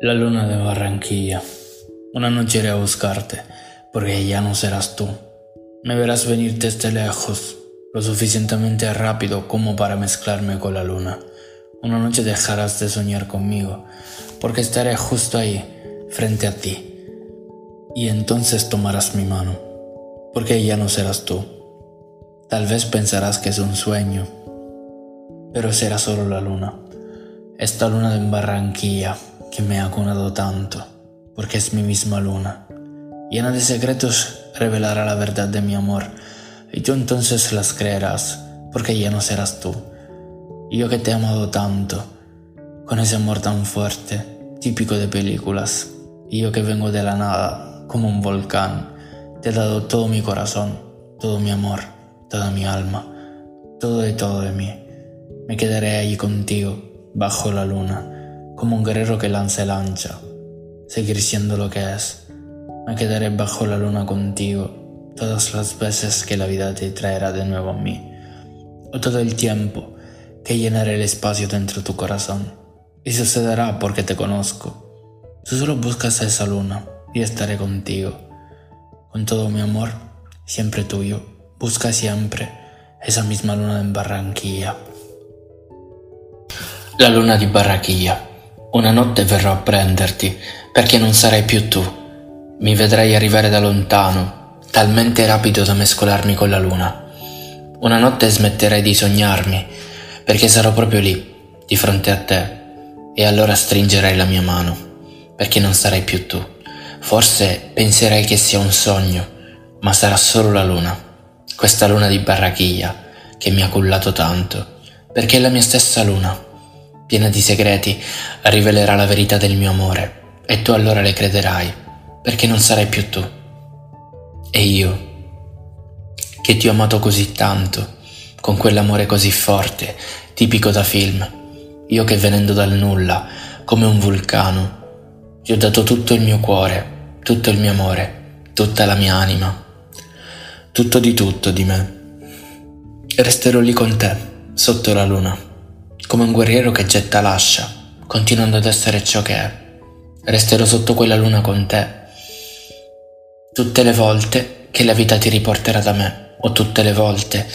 La luna de Barranquilla. Una noche iré a buscarte, porque ya no serás tú. Me verás venir desde lejos, lo suficientemente rápido como para mezclarme con la luna. Una noche dejarás de soñar conmigo, porque estaré justo ahí, frente a ti. Y entonces tomarás mi mano, porque ya no serás tú. Tal vez pensarás que es un sueño, pero será solo la luna. Esta luna de Barranquilla que me ha cunado tanto, porque es mi misma luna. Llena de secretos revelará la verdad de mi amor, y tú entonces las creerás, porque ya no serás tú. yo que te he amado tanto, con ese amor tan fuerte, típico de películas, y yo que vengo de la nada, como un volcán, te he dado todo mi corazón, todo mi amor, toda mi alma, todo de todo de mí. Me quedaré allí contigo, bajo la luna como un guerrero que lanza el ancha, seguir siendo lo que es. Me quedaré bajo la luna contigo todas las veces que la vida te traerá de nuevo a mí, o todo el tiempo que llenaré el espacio dentro de tu corazón. Y sucederá porque te conozco. Tú solo buscas esa luna y estaré contigo. Con todo mi amor, siempre tuyo. Busca siempre esa misma luna en Barranquilla. La luna di Barranquilla. Una notte verrò a prenderti, perché non sarai più tu. Mi vedrai arrivare da lontano, talmente rapido da mescolarmi con la luna. Una notte smetterai di sognarmi, perché sarò proprio lì, di fronte a te, e allora stringerai la mia mano, perché non sarai più tu. Forse penserai che sia un sogno, ma sarà solo la luna, questa luna di barrachiglia che mi ha cullato tanto, perché è la mia stessa luna piena di segreti, rivelerà la verità del mio amore e tu allora le crederai, perché non sarai più tu. E io, che ti ho amato così tanto, con quell'amore così forte, tipico da film, io che venendo dal nulla, come un vulcano, ti ho dato tutto il mio cuore, tutto il mio amore, tutta la mia anima, tutto di tutto di me. Resterò lì con te, sotto la luna come un guerriero che getta l'ascia, continuando ad essere ciò che è. Resterò sotto quella luna con te. Tutte le volte che la vita ti riporterà da me, o tutte le volte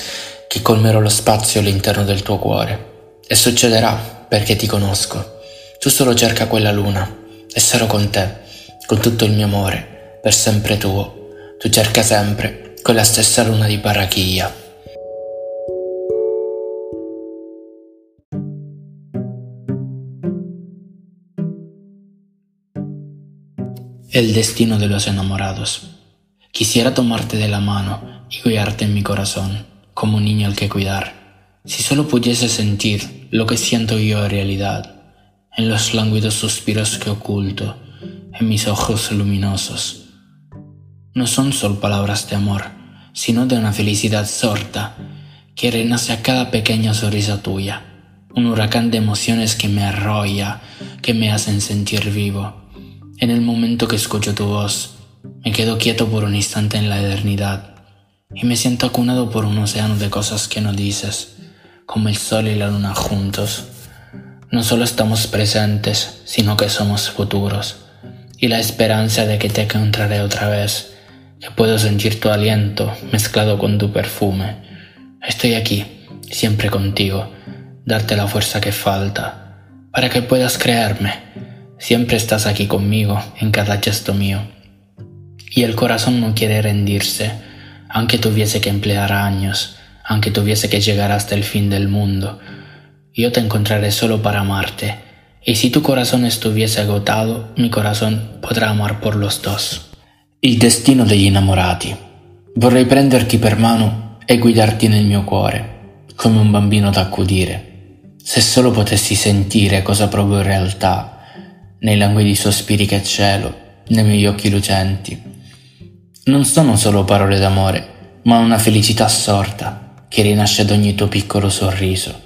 che colmerò lo spazio all'interno del tuo cuore. E succederà perché ti conosco. Tu solo cerca quella luna e sarò con te, con tutto il mio amore, per sempre tuo. Tu cerca sempre quella stessa luna di Barachia. El destino de los enamorados. Quisiera tomarte de la mano y cuidarte en mi corazón, como un niño al que cuidar. Si solo pudiese sentir lo que siento yo en realidad, en los lánguidos suspiros que oculto, en mis ojos luminosos. No son solo palabras de amor, sino de una felicidad sorda que renace a cada pequeña sonrisa tuya, un huracán de emociones que me arrolla, que me hacen sentir vivo en el momento que escucho tu voz, me quedo quieto por un instante en la eternidad y me siento acunado por un océano de cosas que no dices, como el sol y la luna juntos. No solo estamos presentes, sino que somos futuros y la esperanza de que te encontraré otra vez, que puedo sentir tu aliento mezclado con tu perfume. Estoy aquí, siempre contigo, darte la fuerza que falta, para que puedas creerme Siempre estás aquí conmigo en cada gesto mío. Y el corazón no quiere rendirse, aunque tuviese que emplear años, aunque tuviese que llegar hasta el fin del mundo. Yo te encontraré solo para amarte, y si tu corazón estuviese agotado, mi corazón podrá amar por los dos. Il destino degli innamorati. Vorrei prenderti per mano e guidarti nel mio cuore, come un bambino da accudire. Se solo potessi sentire cosa provo in realtà, nei languidi sospiri che cielo, nei miei occhi lucenti. Non sono solo parole d'amore, ma una felicità sorta che rinasce da ogni tuo piccolo sorriso.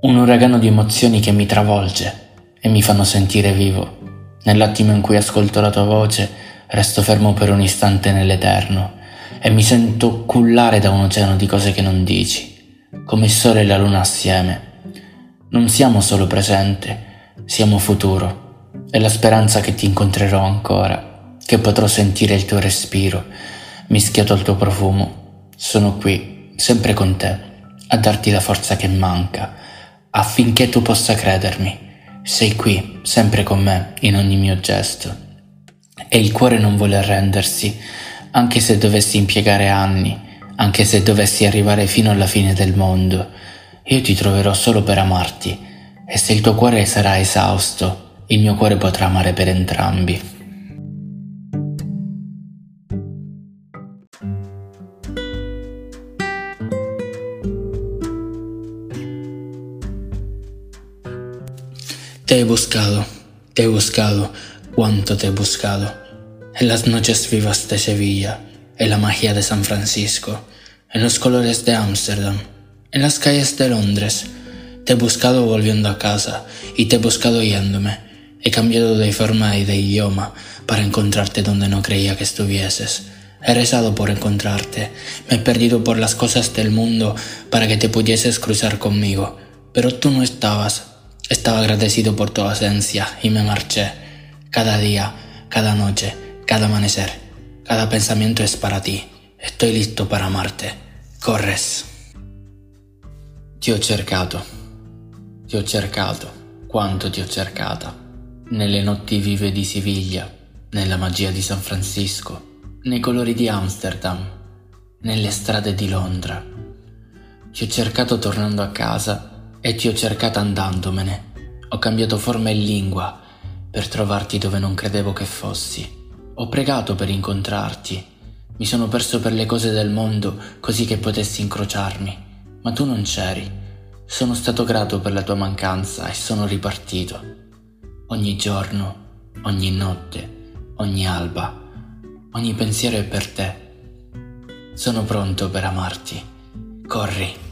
Un uragano di emozioni che mi travolge e mi fanno sentire vivo. Nell'attimo in cui ascolto la tua voce, resto fermo per un istante nell'eterno e mi sento cullare da un oceano di cose che non dici, come il sole e la luna assieme. Non siamo solo presente, siamo futuro e la speranza che ti incontrerò ancora, che potrò sentire il tuo respiro mischiato al tuo profumo. Sono qui, sempre con te, a darti la forza che manca, affinché tu possa credermi. Sei qui, sempre con me, in ogni mio gesto. E il cuore non vuole arrendersi, anche se dovessi impiegare anni, anche se dovessi arrivare fino alla fine del mondo. Io ti troverò solo per amarti, e se il tuo cuore sarà esausto, il mio cuore potrà amare per entrambi. Te he buscado, te he buscado, cuánto te he buscado. En las noches vivas de Sevilla, en la magia de San Francisco, en los colores de Ámsterdam, en las calles de Londres. Te he buscado volviendo a casa y te he buscado yéndome. He cambiado de forma y de idioma para encontrarte donde no creía que estuvieses. He rezado por encontrarte, me he perdido por las cosas del mundo para que te pudieses cruzar conmigo, pero tú no estabas estaba agradecido por tu ausencia y me marché. Cada día, cada noche, cada amanecer, cada pensamiento es para ti. Estoy listo para amarte. Corres. Ti ho cercato. Ti ho cercato. Quanto ti ho cercata. Nelle notti vive di Siviglia, nella magia di San Francisco, nei colori di Amsterdam, nelle strade di Londra. Ti ho cercato tornando a casa e ti ho cercata andandomene. Ho cambiato forma e lingua per trovarti dove non credevo che fossi. Ho pregato per incontrarti. Mi sono perso per le cose del mondo così che potessi incrociarmi, ma tu non c'eri. Sono stato grato per la tua mancanza e sono ripartito. Ogni giorno, ogni notte, ogni alba, ogni pensiero è per te. Sono pronto per amarti. Corri.